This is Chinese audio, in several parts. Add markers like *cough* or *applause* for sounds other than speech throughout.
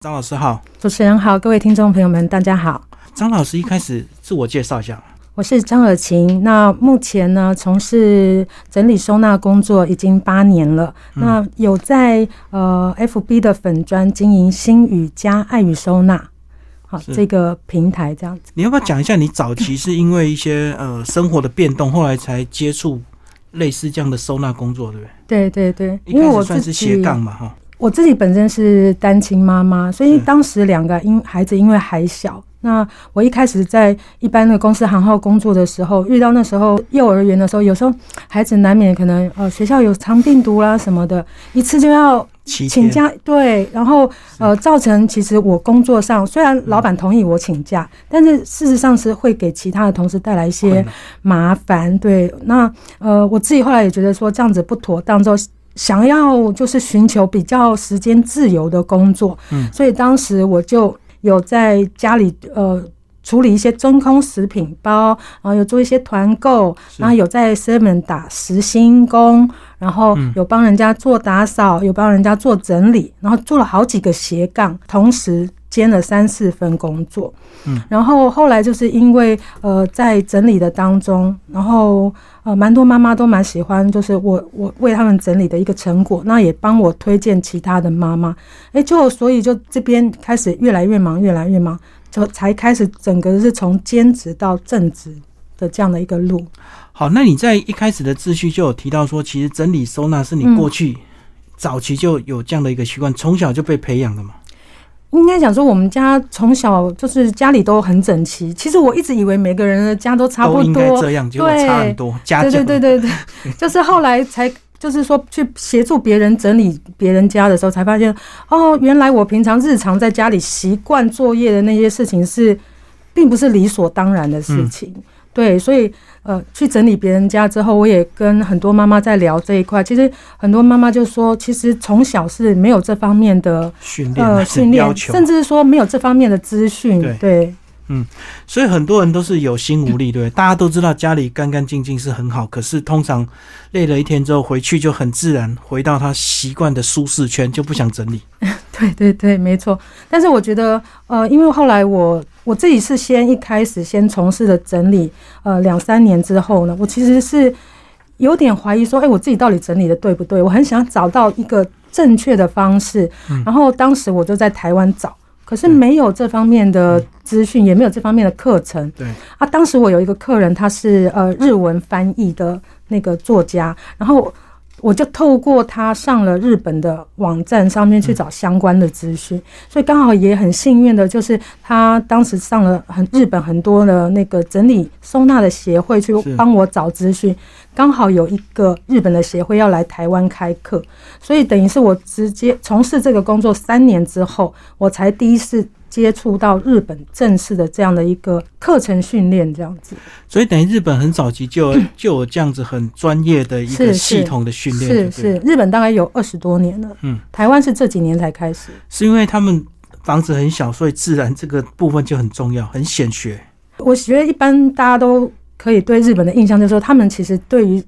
张老师好，主持人好，各位听众朋友们，大家好。张老师一开始自我介绍一下，我是张尔晴。那目前呢，从事整理收纳工作已经八年了。那有在呃 FB 的粉砖经营心语加爱与收纳，好这个平台这样子。你要不要讲一下，你早期是因为一些呃生活的变动，后来才接触类似这样的收纳工作，对不对？对对对，因为我算是斜杠嘛，哈。我自己本身是单亲妈妈，所以当时两个因孩子因为还小，那我一开始在一般的公司行号工作的时候，遇到那时候幼儿园的时候，有时候孩子难免可能呃学校有藏病毒啦什么的，一次就要请假，对，然后呃造成其实我工作上虽然老板同意我请假，但是事实上是会给其他的同事带来一些麻烦，对，那呃我自己后来也觉得说这样子不妥当，之后。想要就是寻求比较时间自由的工作，嗯，所以当时我就有在家里呃处理一些真空食品包，然后有做一些团购，然后有在 Seven 打实薪工，然后有帮人家做打扫，有帮人家做整理，然后做了好几个斜杠，同时。兼了三四份工作，嗯，然后后来就是因为呃在整理的当中，然后呃蛮多妈妈都蛮喜欢，就是我我为他们整理的一个成果，那也帮我推荐其他的妈妈，哎，就所以就这边开始越来越忙，越来越忙，就才开始整个是从兼职到正职的这样的一个路。好，那你在一开始的秩序就有提到说，其实整理收纳是你过去早期就有这样的一个习惯，从小就被培养的嘛？应该讲说，我们家从小就是家里都很整齐。其实我一直以为每个人的家都差不多，这样就差很多。对对对对对，就是后来才就是说去协助别人整理别人家的时候，才发现哦，原来我平常日常在家里习惯作业的那些事情是，并不是理所当然的事情。对，所以。呃，去整理别人家之后，我也跟很多妈妈在聊这一块。其实很多妈妈就说，其实从小是没有这方面的训练、训练，甚至是说没有这方面的资讯。对，嗯，所以很多人都是有心无力，对大家都知道家里干干净净是很好，可是通常累了一天之后回去，就很自然回到他习惯的舒适圈，就不想整理。*laughs* 对对对，没错。但是我觉得，呃，因为后来我我自己是先一开始先从事了整理，呃，两三年之后呢，我其实是有点怀疑说，哎，我自己到底整理的对不对？我很想找到一个正确的方式。然后当时我就在台湾找，可是没有这方面的资讯，也没有这方面的课程。对啊，当时我有一个客人，他是呃日文翻译的那个作家，然后。我就透过他上了日本的网站上面去找相关的资讯，所以刚好也很幸运的，就是他当时上了很日本很多的那个整理收纳的协会去帮我找资讯，刚好有一个日本的协会要来台湾开课，所以等于是我直接从事这个工作三年之后，我才第一次。接触到日本正式的这样的一个课程训练，这样子，所以等于日本很早期就 *clears throat* 就有这样子很专业的一个系统的训练。是是，日本大概有二十多年了。嗯，台湾是这几年才开始。是因为他们房子很小，所以自然这个部分就很重要，很显学。我觉得一般大家都可以对日本的印象就是说，他们其实对于。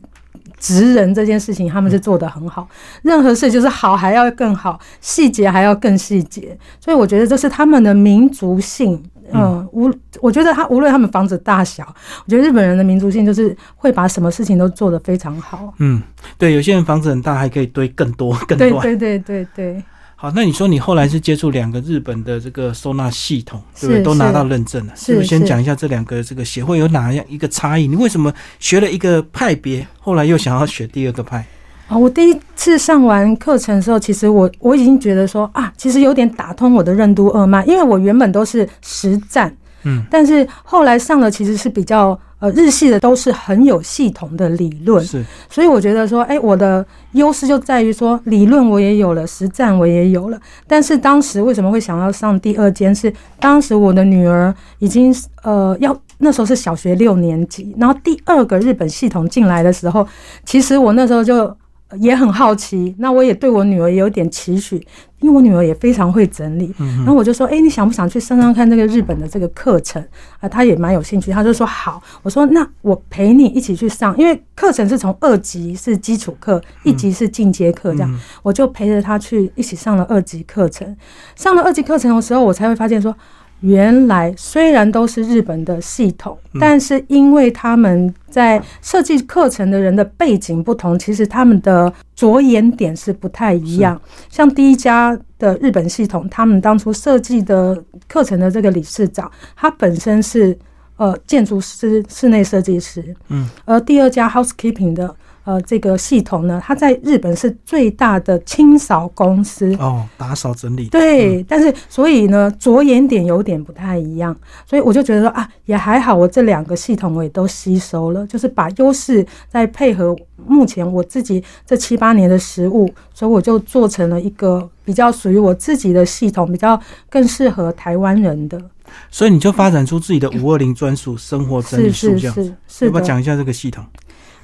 职人这件事情，他们是做得很好。任何事就是好还要更好，细节还要更细节。所以我觉得这是他们的民族性。嗯，无我觉得他无论他们房子大小，我觉得日本人的民族性就是会把什么事情都做得非常好。嗯，对，有些人房子很大，还可以堆更多更多。对对对对对。好，那你说你后来是接触两个日本的这个收纳系统，对不对？都拿到认证了。是不是先讲一下这两个这个协会有哪样一个差异？你为什么学了一个派别，后来又想要学第二个派？啊，我第一次上完课程的时候，其实我我已经觉得说啊，其实有点打通我的任督二脉，因为我原本都是实战，嗯，但是后来上了其实是比较。呃，日系的都是很有系统的理论，是，所以我觉得说，哎，我的优势就在于说，理论我也有了，实战我也有了。但是当时为什么会想要上第二间？是当时我的女儿已经呃要那时候是小学六年级，然后第二个日本系统进来的时候，其实我那时候就也很好奇，那我也对我女儿有点期许，因为我女儿也非常会整理。然后我就说：“哎，你想不想去上上看这个日本的这个课程啊？”她也蛮有兴趣，她就说：“好。”我说：“那我陪你一起去上，因为课程是从二级是基础课，一级是进阶课，这样我就陪着她去一起上了二级课程。上了二级课程的时候，我才会发现说。”原来虽然都是日本的系统，但是因为他们在设计课程的人的背景不同，其实他们的着眼点是不太一样。像第一家的日本系统，他们当初设计的课程的这个理事长，他本身是呃建筑师、室内设计师，嗯，而第二家 housekeeping 的。呃，这个系统呢，它在日本是最大的清扫公司哦，打扫整理。对，但是所以呢，着眼点有点不太一样，所以我就觉得说啊，也还好，我这两个系统我也都吸收了，就是把优势再配合目前我自己这七八年的实物，所以我就做成了一个比较属于我自己的系统，比较更适合台湾人的。所以你就发展出自己的五二零专属生活整理术，这样子，要不要讲一下这个系统？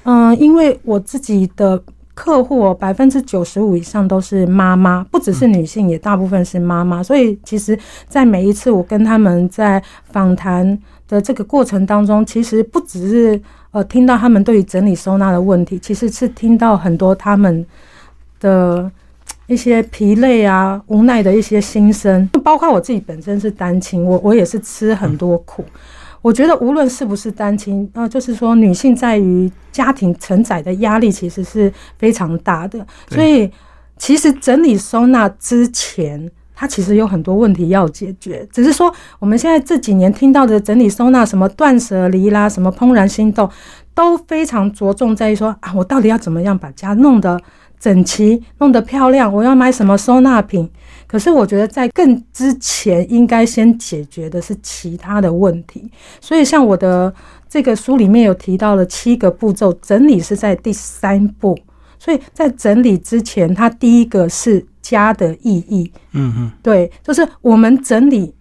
嗯，因为我自己的客户百分之九十五以上都是妈妈，不只是女性，也大部分是妈妈。所以其实，在每一次我跟他们在访谈的这个过程当中，其实不只是呃听到他们对于整理收纳的问题，其实是听到很多他们的一些疲累啊、无奈的一些心声。包括我自己本身是单亲，我我也是吃很多苦。我觉得无论是不是单亲，呃，就是说女性在于家庭承载的压力其实是非常大的。所以，其实整理收纳之前，它其实有很多问题要解决。只是说，我们现在这几年听到的整理收纳，什么断舍离啦，什么怦然心动，都非常着重在于说啊，我到底要怎么样把家弄得整齐、弄得漂亮？我要买什么收纳品？可是我觉得在更之前，应该先解决的是其他的问题。所以像我的这个书里面有提到了七个步骤，整理是在第三步。所以在整理之前，它第一个是家的意义。嗯嗯，对，就是我们整理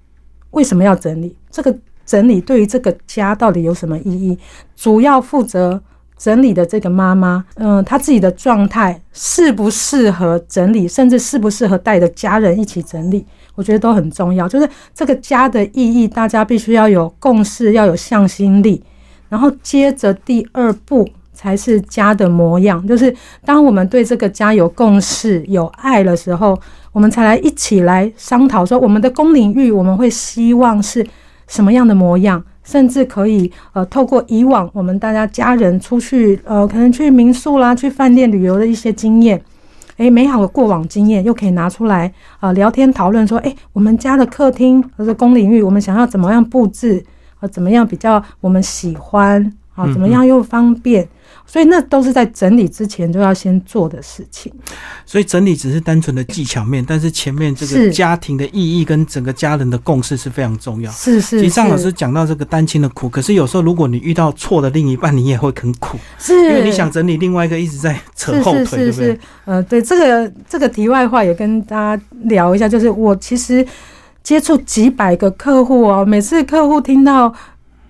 为什么要整理？这个整理对于这个家到底有什么意义？主要负责。整理的这个妈妈，嗯，她自己的状态适不适合整理，甚至适不适合带着家人一起整理，我觉得都很重要。就是这个家的意义，大家必须要有共识，要有向心力。然后接着第二步才是家的模样，就是当我们对这个家有共识、有爱的时候，我们才来一起来商讨说，我们的公领域我们会希望是什么样的模样。甚至可以呃，透过以往我们大家家人出去呃，可能去民宿啦、去饭店旅游的一些经验，诶，美好的过往经验又可以拿出来啊，聊天讨论说，诶，我们家的客厅或者公领域，我们想要怎么样布置啊？怎么样比较我们喜欢啊？怎么样又方便？所以那都是在整理之前就要先做的事情。所以整理只是单纯的技巧面，但是前面这个家庭的意义跟整个家人的共识是非常重要。是是。其实张老师讲到这个单亲的苦，可是有时候如果你遇到错的另一半，你也会很苦。是。因为你想整理另外一个一直在扯后腿，对不对？呃，对这个这个题外话也跟大家聊一下，就是我其实接触几百个客户哦，每次客户听到。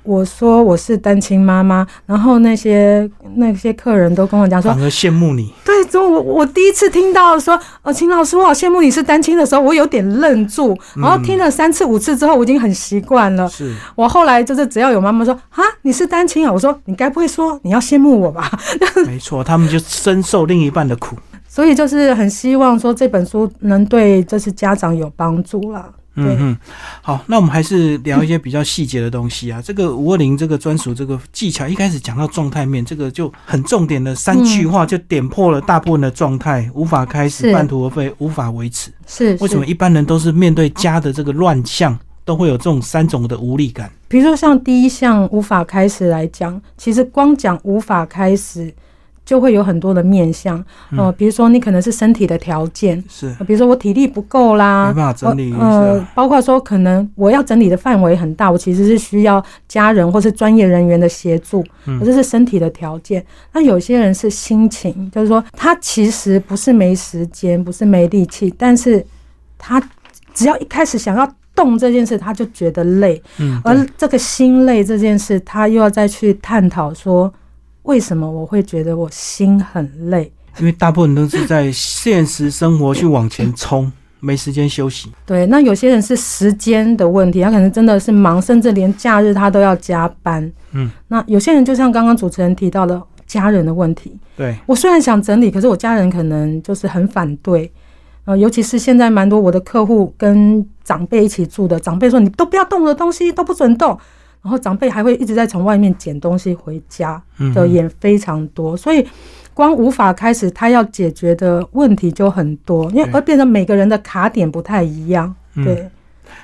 我说我是单亲妈妈，然后那些那些客人都跟我讲说，反而羡慕你。对，就我我第一次听到说，呃，秦老师，我好羡慕你是单亲的时候，我有点愣住，然后听了三次五次之后，我已经很习惯了。是我后来就是只要有妈妈说啊，你是单亲啊，我说你该不会说你要羡慕我吧？*laughs* 没错，他们就深受另一半的苦，*laughs* 所以就是很希望说这本书能对这些家长有帮助啦。嗯嗯，好，那我们还是聊一些比较细节的东西啊。这个五二零这个专属这个技巧，一开始讲到状态面，这个就很重点的三句话就点破了大部分的状态：无法开始，半途而废，无法维持。是为什么一般人都是面对家的这个乱象，都会有这种三种的无力感？比如说像第一项无法开始来讲，其实光讲无法开始。就会有很多的面相，呃，比如说你可能是身体的条件，是，比如说我体力不够啦，没办法整理，呃，包括说可能我要整理的范围很大，我其实是需要家人或是专业人员的协助，这是身体的条件。那有些人是心情，就是说他其实不是没时间，不是没力气，但是他只要一开始想要动这件事，他就觉得累，嗯，而这个心累这件事，他又要再去探讨说。为什么我会觉得我心很累？因为大部分都是在现实生活去往前冲，*laughs* 没时间休息。对，那有些人是时间的问题，他可能真的是忙，甚至连假日他都要加班。嗯，那有些人就像刚刚主持人提到的家人的问题。对我虽然想整理，可是我家人可能就是很反对。呃，尤其是现在蛮多我的客户跟长辈一起住的，长辈说你都不要动我的东西，都不准动。然后长辈还会一直在从外面捡东西回家的也非常多，所以光无法开始，他要解决的问题就很多，因为而变成每个人的卡点不太一样。对，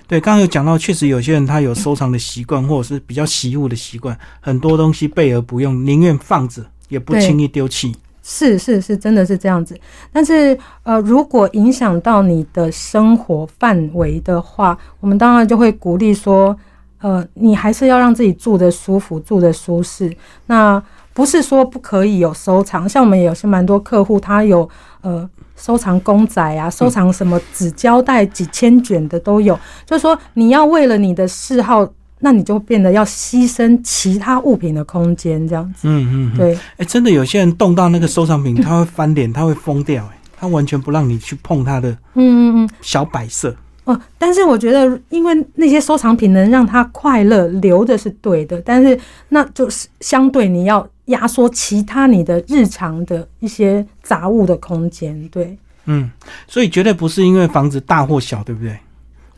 对，刚刚有讲到，确实有些人他有收藏的习惯，或者是比较习物的习惯，很多东西备而不用，宁愿放着，也不轻易丢弃。是是是，真的是这样子。但是呃，如果影响到你的生活范围的话，我们当然就会鼓励说。呃，你还是要让自己住的舒服，住的舒适。那不是说不可以有收藏，像我们有些蛮多客户，他有呃收藏公仔啊，收藏什么纸胶带几千卷的都有。就是说，你要为了你的嗜好，那你就变得要牺牲其他物品的空间，这样子。嗯嗯，对。哎，真的有些人动到那个收藏品，他会翻脸，他会疯掉，哎，他完全不让你去碰他的，嗯嗯嗯，小摆设。哦，但是我觉得，因为那些收藏品能让他快乐，留着是对的。但是，那就是相对你要压缩其他你的日常的一些杂物的空间，对。嗯，所以绝对不是因为房子大或小，对不对？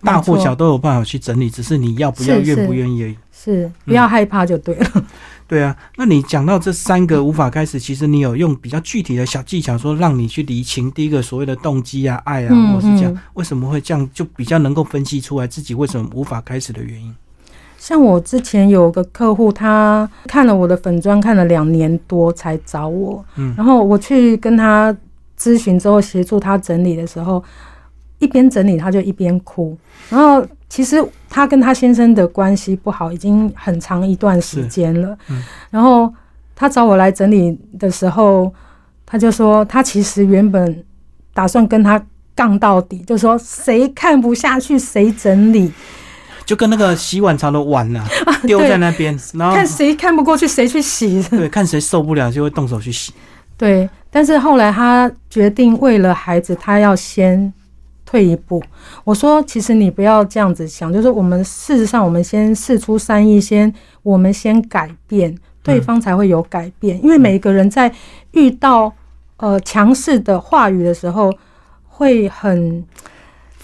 大或小都有办法去整理，只是你要不要、愿不愿意而已。是，不要害怕就对了。对啊，那你讲到这三个无法开始，其实你有用比较具体的小技巧，说让你去理清第一个所谓的动机啊、爱啊，或是这样，为什么会这样，就比较能够分析出来自己为什么无法开始的原因。像我之前有个客户，他看了我的粉砖，看了两年多才找我，嗯，然后我去跟他咨询之后，协助他整理的时候，一边整理他就一边哭，然后。其实他跟他先生的关系不好，已经很长一段时间了。然后他找我来整理的时候，他就说他其实原本打算跟他杠到底，就说谁看不下去谁整理，就跟那个洗碗槽的碗 *laughs* 呐丢在那边，然后看谁看不过去谁去洗，对，看谁受不了就会动手去洗。对，但是后来他决定为了孩子，他要先。退一步，我说，其实你不要这样子想，就是我们事实上，我们先试出善意，先我们先改变，对方才会有改变。因为每一个人在遇到呃强势的话语的时候，会很。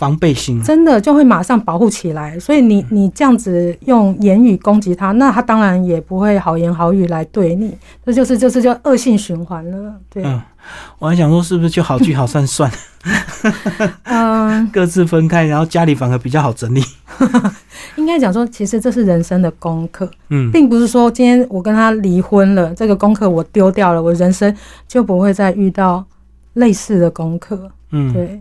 防备心。真的就会马上保护起来，所以你你这样子用言语攻击他，那他当然也不会好言好语来对你，这就是就是叫恶性循环了。对，嗯，我还想说是不是就好聚好散算，*laughs* 嗯，*laughs* 各自分开，然后家里反而比较好整理。*laughs* 应该讲说，其实这是人生的功课，嗯，并不是说今天我跟他离婚了，这个功课我丢掉了，我人生就不会再遇到类似的功课。嗯，对，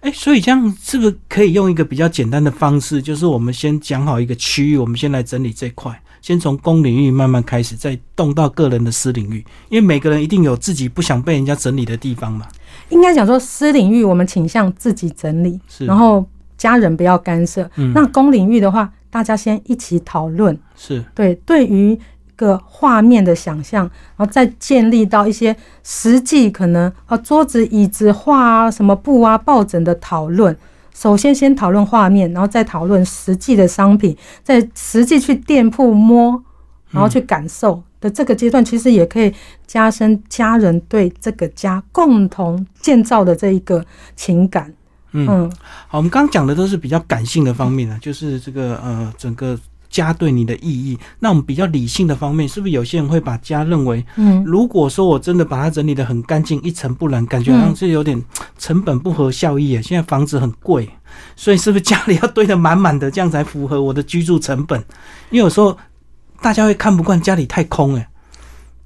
哎，所以这样是不是可以用一个比较简单的方式，就是我们先讲好一个区域，我们先来整理这块，先从公领域慢慢开始，再动到个人的私领域，因为每个人一定有自己不想被人家整理的地方嘛。应该讲说，私领域我们倾向自己整理，然后家人不要干涉。那公领域的话，大家先一起讨论。是对，对于。个画面的想象，然后再建立到一些实际可能啊，桌子、椅子、画啊，什么布啊、抱枕的讨论。首先先讨论画面，然后再讨论实际的商品，在实际去店铺摸，然后去感受的这个阶段，其实也可以加深家人对这个家共同建造的这一个情感。嗯，好，我们刚刚讲的都是比较感性的方面啊，就是这个呃，整个。家对你的意义，那我们比较理性的方面，是不是有些人会把家认为，嗯，如果说我真的把它整理的很干净，一尘不染，感觉好像是有点成本不合效益啊。现在房子很贵，所以是不是家里要堆得满满的，这样才符合我的居住成本？因为有时候大家会看不惯家里太空，哎，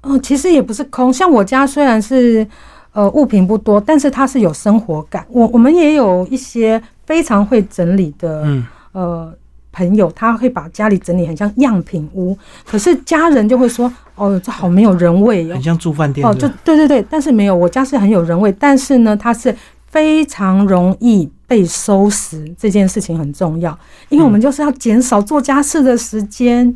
哦，其实也不是空，像我家虽然是呃物品不多，但是它是有生活感。我我们也有一些非常会整理的，嗯，呃。朋友他会把家里整理很像样品屋，可是家人就会说：“哦，这好没有人味很像住饭店。”哦，就对对对，但是没有，我家是很有人味，但是呢，它是非常容易被收拾，这件事情很重要，因为我们就是要减少做家事的时间。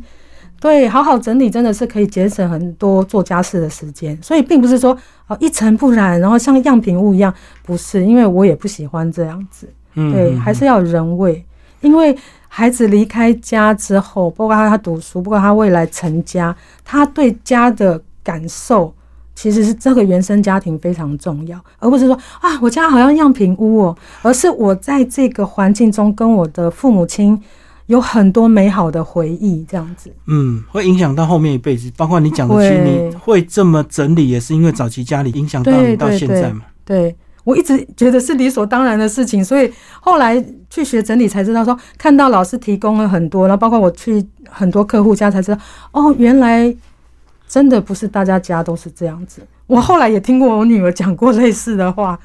对，好好整理真的是可以节省很多做家事的时间。所以并不是说哦一尘不染，然后像样品屋一样，不是，因为我也不喜欢这样子。嗯，对，还是要有人味，因为孩子离开家之后，包括他读书，包括他未来成家，他对家的感受。其实是这个原生家庭非常重要，而不是说啊，我家好像样品屋哦，而是我在这个环境中跟我的父母亲有很多美好的回忆，这样子。嗯，会影响到后面一辈子，包括你讲的，其实你会这么整理，也是因为早期家里影响到你到现在嘛。对我一直觉得是理所当然的事情，所以后来去学整理才知道，说看到老师提供了很多，然后包括我去很多客户家才知道，哦，原来。真的不是大家家都是这样子。我后来也听过我女儿讲过类似的话。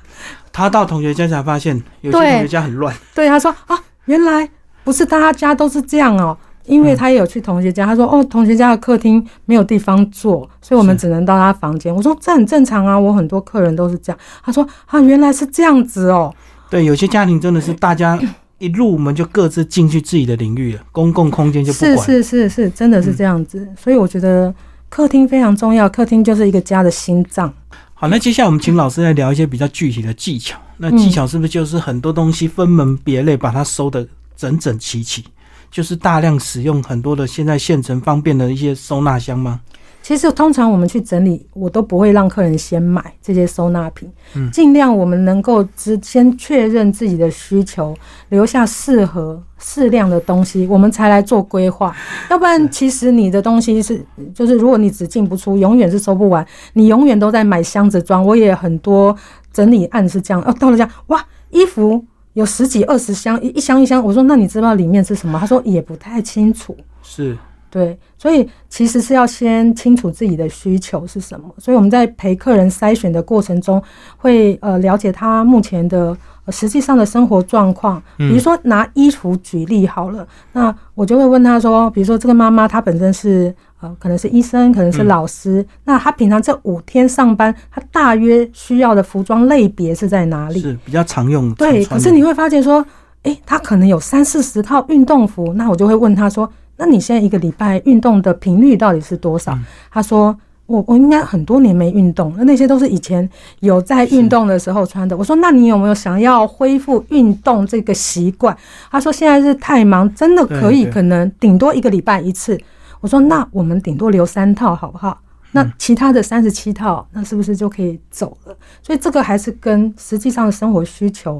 她到同学家才发现，有些同学家很乱。对，她说啊，原来不是大家家都是这样哦。因为他也有去同学家，他说哦，同学家的客厅没有地方坐，所以我们只能到他房间。我说这很正常啊，我很多客人都是这样。他说啊，原来是这样子哦。对，有些家庭真的是大家 *coughs* 一入门就各自进去自己的领域了，公共空间就不管。是是是是，真的是这样子。所以我觉得。客厅非常重要，客厅就是一个家的心脏。好，那接下来我们请老师来聊一些比较具体的技巧。那技巧是不是就是很多东西分门别类，把它收的整整齐齐？就是大量使用很多的现在现成方便的一些收纳箱吗？其实通常我们去整理，我都不会让客人先买这些收纳品，尽量我们能够只先确认自己的需求，留下适合适量的东西，我们才来做规划。要不然，其实你的东西是，就是如果你只进不出，永远是收不完，你永远都在买箱子装。我也很多整理案是这样，哦，到了家，哇，衣服有十几二十箱，一箱一箱。我说，那你知道里面是什么？他说也不太清楚。是。对，所以其实是要先清楚自己的需求是什么。所以我们在陪客人筛选的过程中，会呃了解他目前的实际上的生活状况。比如说拿衣服举例好了，那我就会问他说，比如说这个妈妈她本身是呃可能是医生，可能是老师，那她平常这五天上班，她大约需要的服装类别是在哪里？是比较常用。对，可是你会发现说，诶，她可能有三四十套运动服，那我就会问她说。那你现在一个礼拜运动的频率到底是多少？他说我我应该很多年没运动，那那些都是以前有在运动的时候穿的。我说那你有没有想要恢复运动这个习惯？他说现在是太忙，真的可以可能顶多一个礼拜一次。我说那我们顶多留三套好不好？那其他的三十七套，那是不是就可以走了？所以这个还是跟实际上的生活需求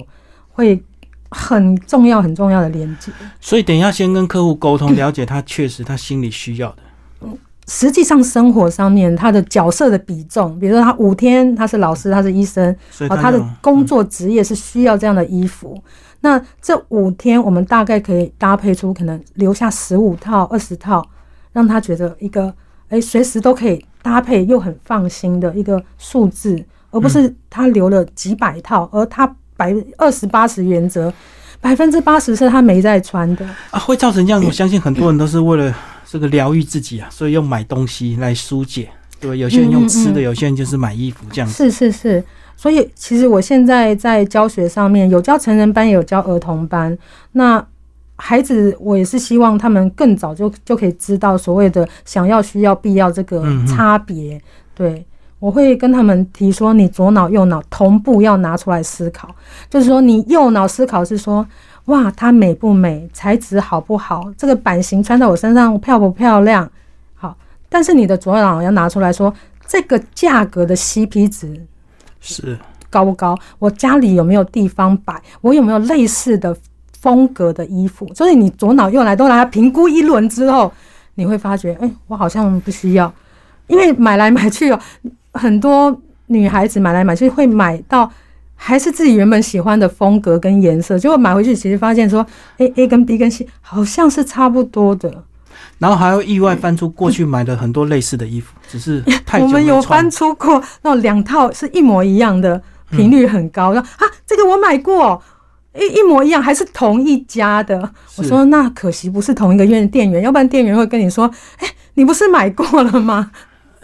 会。很重要很重要的连接，所以等一下先跟客户沟通，了解他确实他心里需要的。嗯，实际上生活上面他的角色的比重，比如说他五天他是老师，他是医生，啊，他的工作职业是需要这样的衣服。那这五天我们大概可以搭配出可能留下十五套、二十套，让他觉得一个哎随时都可以搭配又很放心的一个数字，而不是他留了几百套，而他。百二十八十原则，百分之八十是他没在穿的啊，会造成这样。我相信很多人都是为了这个疗愈自己啊，所以用买东西来疏解，对有些人用吃的，有些人就是买衣服这样。是是是，所以其实我现在在教学上面有教成人班，也有教儿童班。那孩子，我也是希望他们更早就就可以知道所谓的想要、需要、必要这个差别，对。我会跟他们提说，你左脑右脑同步要拿出来思考，就是说你右脑思考是说，哇，它美不美，材质好不好，这个版型穿在我身上漂不漂亮，好。但是你的左脑要拿出来说，这个价格的 CP 值是高不高？我家里有没有地方摆？我有没有类似的风格的衣服？所以你左脑右脑都来评估一轮之后，你会发觉，哎，我好像不需要，因为买来买去哦。很多女孩子买来买去会买到还是自己原本喜欢的风格跟颜色，结果买回去其实发现说，A A 跟 B 跟 C 好像是差不多的，然后还要意外翻出过去买的很多类似的衣服，只是 *laughs* 太我们有翻出过那两套是一模一样的，频率很高，说啊这个我买过，一一模一样，还是同一家的。我说那可惜不是同一个院店员，要不然店员会跟你说，哎，你不是买过了吗？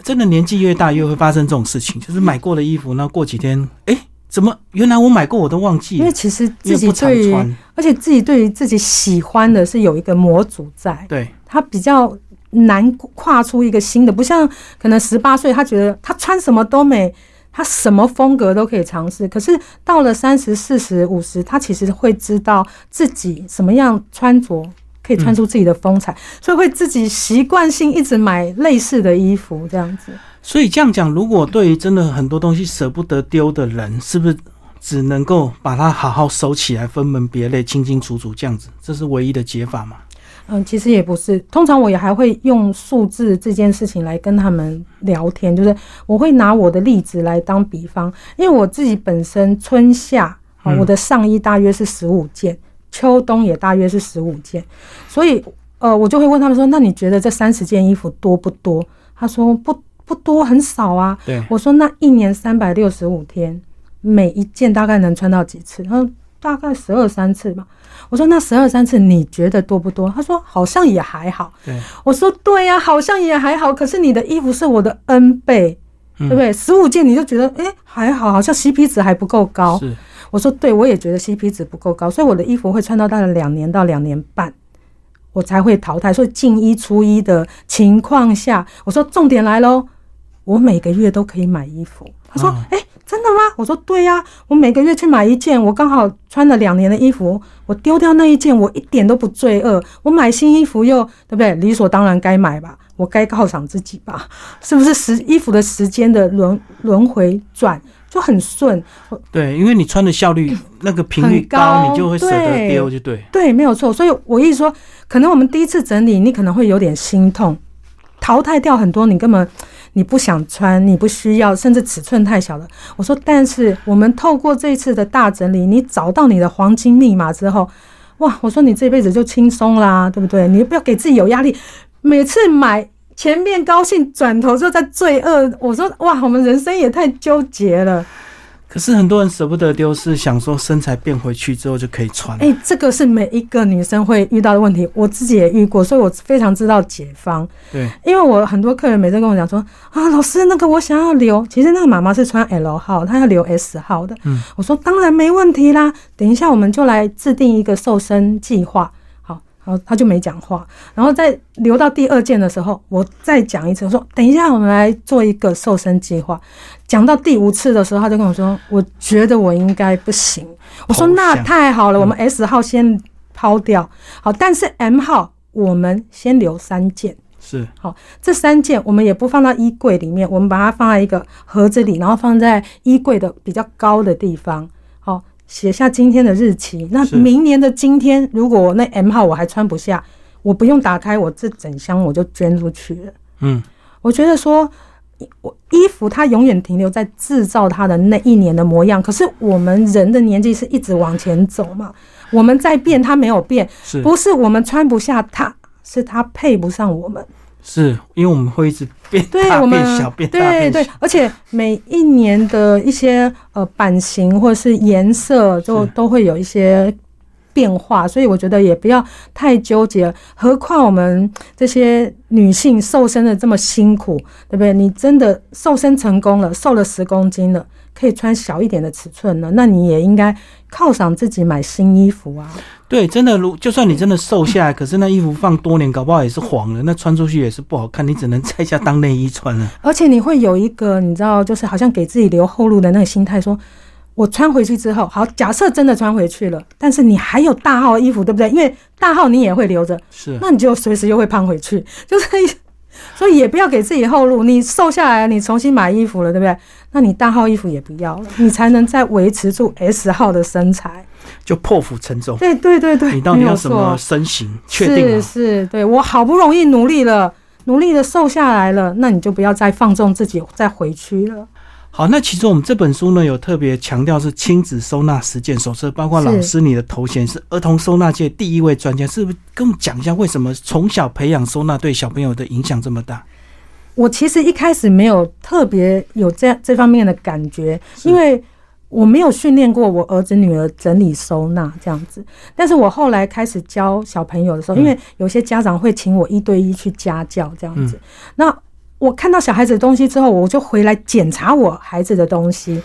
真的年纪越大越会发生这种事情，就是买过的衣服，那过几天，哎，怎么原来我买过我都忘记了？因为其实自己对于，而且自己对于自己喜欢的是有一个模组在，对，他比较难跨出一个新的，不像可能十八岁，他觉得他穿什么都美，他什么风格都可以尝试。可是到了三十四十五十，他其实会知道自己什么样穿着可以穿出自己的风采，所以会自己习惯性一直买类似的衣服这样子。所以这样讲，如果对于真的很多东西舍不得丢的人，是不是只能够把它好好收起来，分门别类，清清楚楚这样子，这是唯一的解法吗？嗯，其实也不是。通常我也还会用数字这件事情来跟他们聊天，就是我会拿我的例子来当比方，因为我自己本身春夏啊，我的上衣大约是十五件，秋冬也大约是十五件，所以呃，我就会问他们说：“那你觉得这三十件衣服多不多？”他说：“不不多，很少啊。”对，我说：“那一年三百六十五天，每一件大概能穿到几次？”他说：“大概十二三次吧。”我说那十二三次你觉得多不多？他说好像也还好。对，我说对呀，好像也还好。可是你的衣服是我的 N 倍，对不对？十五件你就觉得哎还好，好像 CP 值还不够高。是，我说对，我也觉得 CP 值不够高，所以我的衣服会穿到大概两年到两年半，我才会淘汰。所以进一出一的情况下，我说重点来喽，我每个月都可以买衣服。他说哎。真的吗？我说对呀，我每个月去买一件，我刚好穿了两年的衣服，我丢掉那一件，我一点都不罪恶。我买新衣服又对不对？理所当然该买吧，我该犒赏自己吧，是不是？时衣服的时间的轮轮回转就很顺。对，因为你穿的效率 *coughs* 那个频率高，你就会舍得丢，就对。对，没有错。所以我意思说，可能我们第一次整理，你可能会有点心痛，淘汰掉很多你根本。你不想穿，你不需要，甚至尺寸太小了。我说，但是我们透过这一次的大整理，你找到你的黄金密码之后，哇！我说你这辈子就轻松啦，对不对？你不要给自己有压力，每次买前面高兴，转头就在罪恶。我说，哇，我们人生也太纠结了。可是很多人舍不得丢，是想说身材变回去之后就可以穿。哎，这个是每一个女生会遇到的问题，我自己也遇过，所以我非常知道解方。对，因为我很多客人每次跟我讲说啊，老师那个我想要留，其实那个妈妈是穿 L 号，她要留 S 号的。嗯，我说当然没问题啦，等一下我们就来制定一个瘦身计划。然后他就没讲话，然后在留到第二件的时候，我再讲一次，我说等一下我们来做一个瘦身计划。讲到第五次的时候，他就跟我说，我觉得我应该不行。我说那太好了，我们 S 号先抛掉，好，但是 M 号我们先留三件，是好，这三件我们也不放到衣柜里面，我们把它放在一个盒子里，然后放在衣柜的比较高的地方。写下今天的日期，那明年的今天，如果那 M 号我还穿不下，我不用打开我这整箱，我就捐出去了。嗯，我觉得说，我衣服它永远停留在制造它的那一年的模样，可是我们人的年纪是一直往前走嘛，我们在变，它没有变，不是我们穿不下它，是它配不上我们。是因为我们会一直变大、变小、变大、变小，对对，而且每一年的一些呃版型或者是颜色，就都会有一些变化，所以我觉得也不要太纠结。何况我们这些女性瘦身的这么辛苦，对不对？你真的瘦身成功了，瘦了十公斤了。可以穿小一点的尺寸呢，那你也应该犒赏自己买新衣服啊。对，真的，如就算你真的瘦下来，可是那衣服放多年，搞不好也是黄了，那穿出去也是不好看，你只能在家当内衣穿了。而且你会有一个，你知道，就是好像给自己留后路的那个心态，说我穿回去之后，好，假设真的穿回去了，但是你还有大号衣服，对不对？因为大号你也会留着，是，那你就随时又会胖回去，就是。*laughs* 所以也不要给自己后路，你瘦下来，你重新买衣服了，对不对？那你大号衣服也不要了，你才能再维持住 S 号的身材，就破釜沉舟。对对对对，你到底要什么身形？确定是是，对我好不容易努力了，努力的瘦下来了，那你就不要再放纵自己，再回去了。好，那其实我们这本书呢，有特别强调是亲子收纳实践手册，包括老师你的头衔是儿童收纳界第一位专家，是不是？跟我们讲一下为什么从小培养收纳对小朋友的影响这么大？我其实一开始没有特别有这样这方面的感觉，因为我没有训练过我儿子女儿整理收纳这样子。但是我后来开始教小朋友的时候，因为有些家长会请我一对一去家教这样子，那。我看到小孩子的东西之后，我就回来检查我孩子的东西，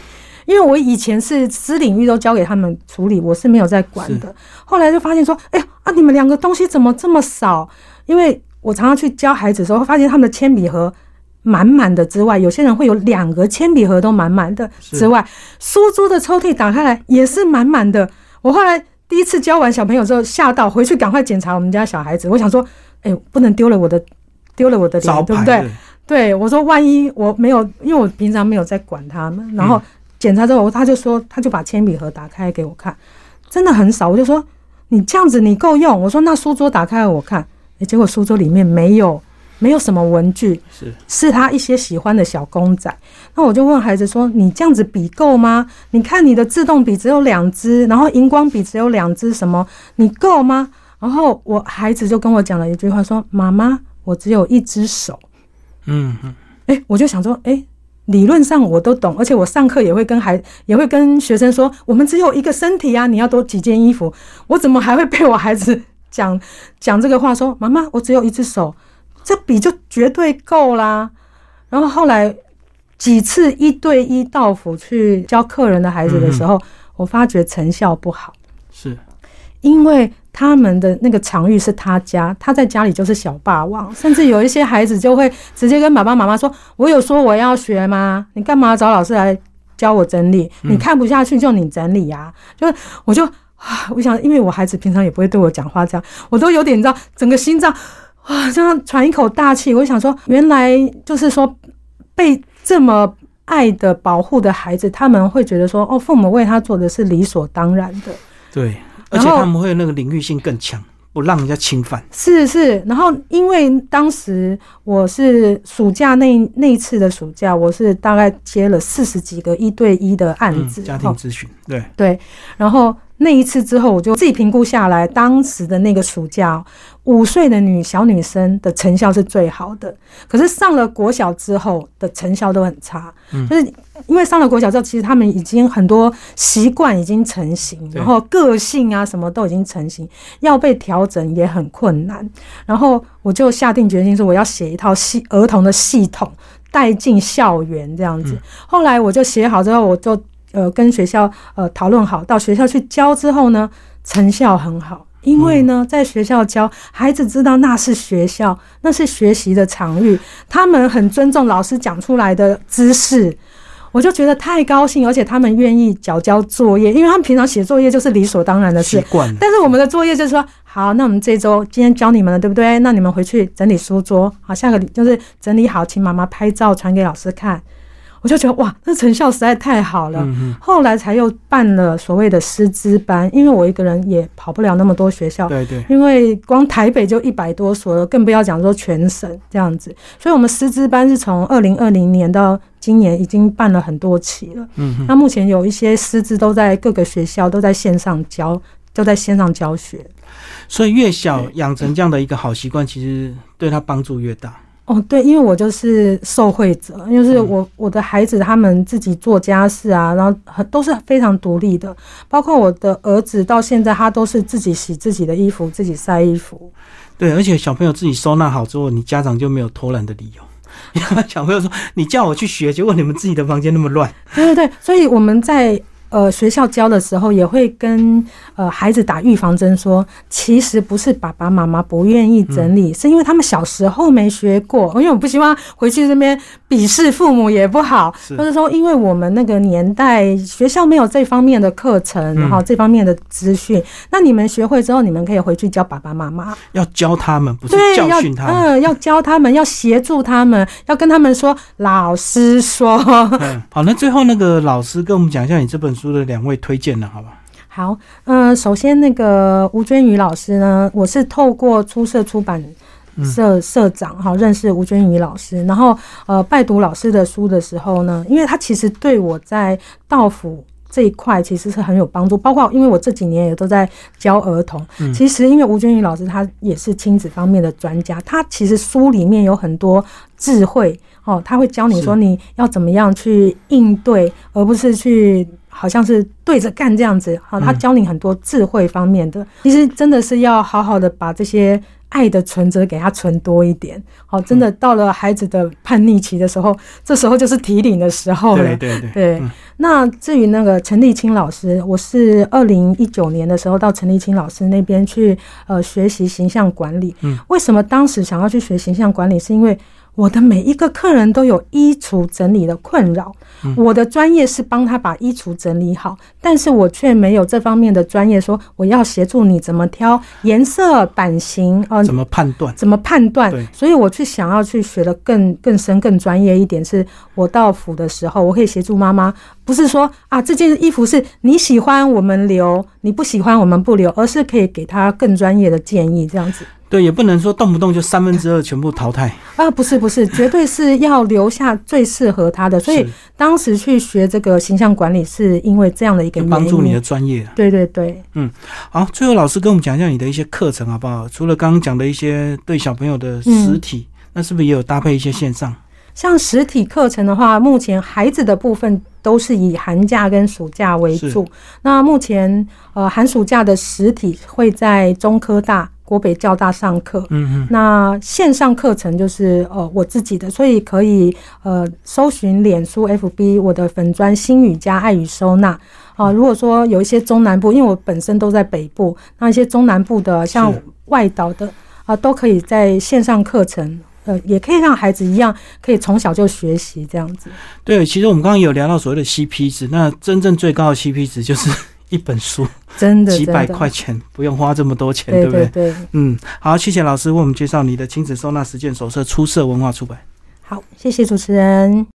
因为我以前是私领域都交给他们处理，我是没有在管的。后来就发现说，哎呀啊，你们两个东西怎么这么少？因为我常常去教孩子的时候，发现他们的铅笔盒满满的之外，有些人会有两个铅笔盒都满满的之外，书桌的抽屉打开来也是满满的。我后来第一次教完小朋友之后，吓到回去赶快检查我们家小孩子。我想说，哎，不能丢了我的丢了我的脸，对不对？对我说，万一我没有，因为我平常没有在管他们，然后检查之后，他就说，他就把铅笔盒打开给我看，真的很少。我就说，你这样子你够用。我说，那书桌打开我看，哎，结果书桌里面没有，没有什么文具，是是他一些喜欢的小公仔。那我就问孩子说，你这样子笔够吗？你看你的自动笔只有两支，然后荧光笔只有两支，什么你够吗？然后我孩子就跟我讲了一句话，说，妈妈，我只有一只手。嗯嗯，哎，我就想说，哎，理论上我都懂，而且我上课也会跟孩，也会跟学生说，我们只有一个身体啊，你要多几件衣服。我怎么还会被我孩子讲讲这个话？说妈妈，我只有一只手，这笔就绝对够啦。然后后来几次一对一到府去教客人的孩子的时候，我发觉成效不好，是因为。他们的那个场域是他家，他在家里就是小霸王，甚至有一些孩子就会直接跟爸爸妈妈说：“我有说我要学吗？你干嘛找老师来教我整理？你看不下去就你整理呀！”就我就啊，*sighs* 我想，因为我孩子平常也不会对我讲话，这样我都有点你知道，整个心脏啊，这样喘一口大气。我想说，原来就是说被这么爱的保护的孩子，他们会觉得说：“哦，父母为他做的是理所当然的。”对。而且他们会那个领域性更强，不让人家侵犯。是是，然后因为当时我是暑假那那一次的暑假，我是大概接了四十几个一对一的案子，家庭咨询。对对，然后。那一次之后，我就自己评估下来，当时的那个暑假，五岁的女小女生的成效是最好的。可是上了国小之后的成效都很差，就是因为上了国小之后，其实他们已经很多习惯已经成型，然后个性啊什么都已经成型，要被调整也很困难。然后我就下定决心说，我要写一套系儿童的系统带进校园这样子。后来我就写好之后，我就。呃，跟学校呃讨论好，到学校去教之后呢，成效很好。因为呢，在学校教孩子知道那是学校，那是学习的场域，他们很尊重老师讲出来的知识，我就觉得太高兴，而且他们愿意交交作业，因为他们平常写作业就是理所当然的事。但是我们的作业就是说，好，那我们这周今天教你们了，对不对？那你们回去整理书桌，好，下个就是整理好，请妈妈拍照传给老师看。我就觉得哇，那成效实在太好了。后来才又办了所谓的师资班，因为我一个人也跑不了那么多学校。对对。因为光台北就一百多所了，更不要讲说全省这样子。所以，我们师资班是从二零二零年到今年已经办了很多期了。嗯。那目前有一些师资都在各个学校都在线上教，都在线上教学。所以，越小养成这样的一个好习惯，其实对他帮助越大。哦，对，因为我就是受惠者，就是我我的孩子他们自己做家事啊，然后很都是非常独立的，包括我的儿子到现在他都是自己洗自己的衣服，自己晒衣服。对，而且小朋友自己收纳好之后，你家长就没有偷懒的理由。*laughs* 小朋友说：“你叫我去学，结果你们自己的房间那么乱。”对对对，所以我们在。呃，学校教的时候也会跟呃孩子打预防针，说其实不是爸爸妈妈不愿意整理，是因为他们小时候没学过。因为我不希望回去这边鄙视父母也不好，或者说因为我们那个年代学校没有这方面的课程，然后这方面的资讯，那你们学会之后，你们可以回去教爸爸妈妈，要教他们，不是教训他们，嗯，要教他们，要协助他们，要跟他们说，老师说，好，那最后那个老师跟我们讲一下你这本。书的两位推荐了，好吧？好，嗯，首先那个吴娟宇老师呢，我是透过出社出版社社长哈认识吴娟宇老师，然后呃拜读老师的书的时候呢，因为他其实对我在道府这一块其实是很有帮助，包括因为我这几年也都在教儿童，其实因为吴娟宇老师他也是亲子方面的专家，他其实书里面有很多智慧哦，他会教你说你要怎么样去应对，而不是去。好像是对着干这样子，好，他教你很多智慧方面的。其实真的是要好好的把这些爱的存折给他存多一点。好，真的到了孩子的叛逆期的时候，这时候就是提领的时候了。对对对。那至于那个陈立清老师，我是二零一九年的时候到陈立清老师那边去呃学习形象管理。嗯。为什么当时想要去学形象管理？是因为我的每一个客人都有衣橱整理的困扰，我的专业是帮他把衣橱整理好，但是我却没有这方面的专业，说我要协助你怎么挑颜色、版型啊，怎么判断，怎么判断，所以我去想要去学的更更深、更专业一点。是我到府的时候，我可以协助妈妈，不是说啊这件衣服是你喜欢我们留，你不喜欢我们不留，而是可以给他更专业的建议，这样子。对，也不能说动不动就三分之二全部淘汰啊！不是不是，*laughs* 绝对是要留下最适合他的。所以当时去学这个形象管理，是因为这样的一个帮助你的专业。对对对，嗯，好，最后老师跟我们讲一下你的一些课程好不好？除了刚刚讲的一些对小朋友的实体，那是不是也有搭配一些线上？像实体课程的话，目前孩子的部分都是以寒假跟暑假为主。那目前呃寒暑假的实体会在中科大。国北教大上课，嗯嗯，那线上课程就是呃我自己的，所以可以呃搜寻脸书 FB 我的粉砖新语加爱语收纳啊。如果说有一些中南部，因为我本身都在北部，那一些中南部的像外岛的啊，都可以在线上课程，呃，也可以让孩子一样可以从小就学习这样子。对，其实我们刚刚有聊到所谓的 CP 值，那真正最高的 CP 值就是。一本书，真的几百块钱，不用花这么多钱，对不对？对，嗯，好，谢谢老师为我们介绍你的亲子收纳实践手册，出色文化出版。好，谢谢主持人。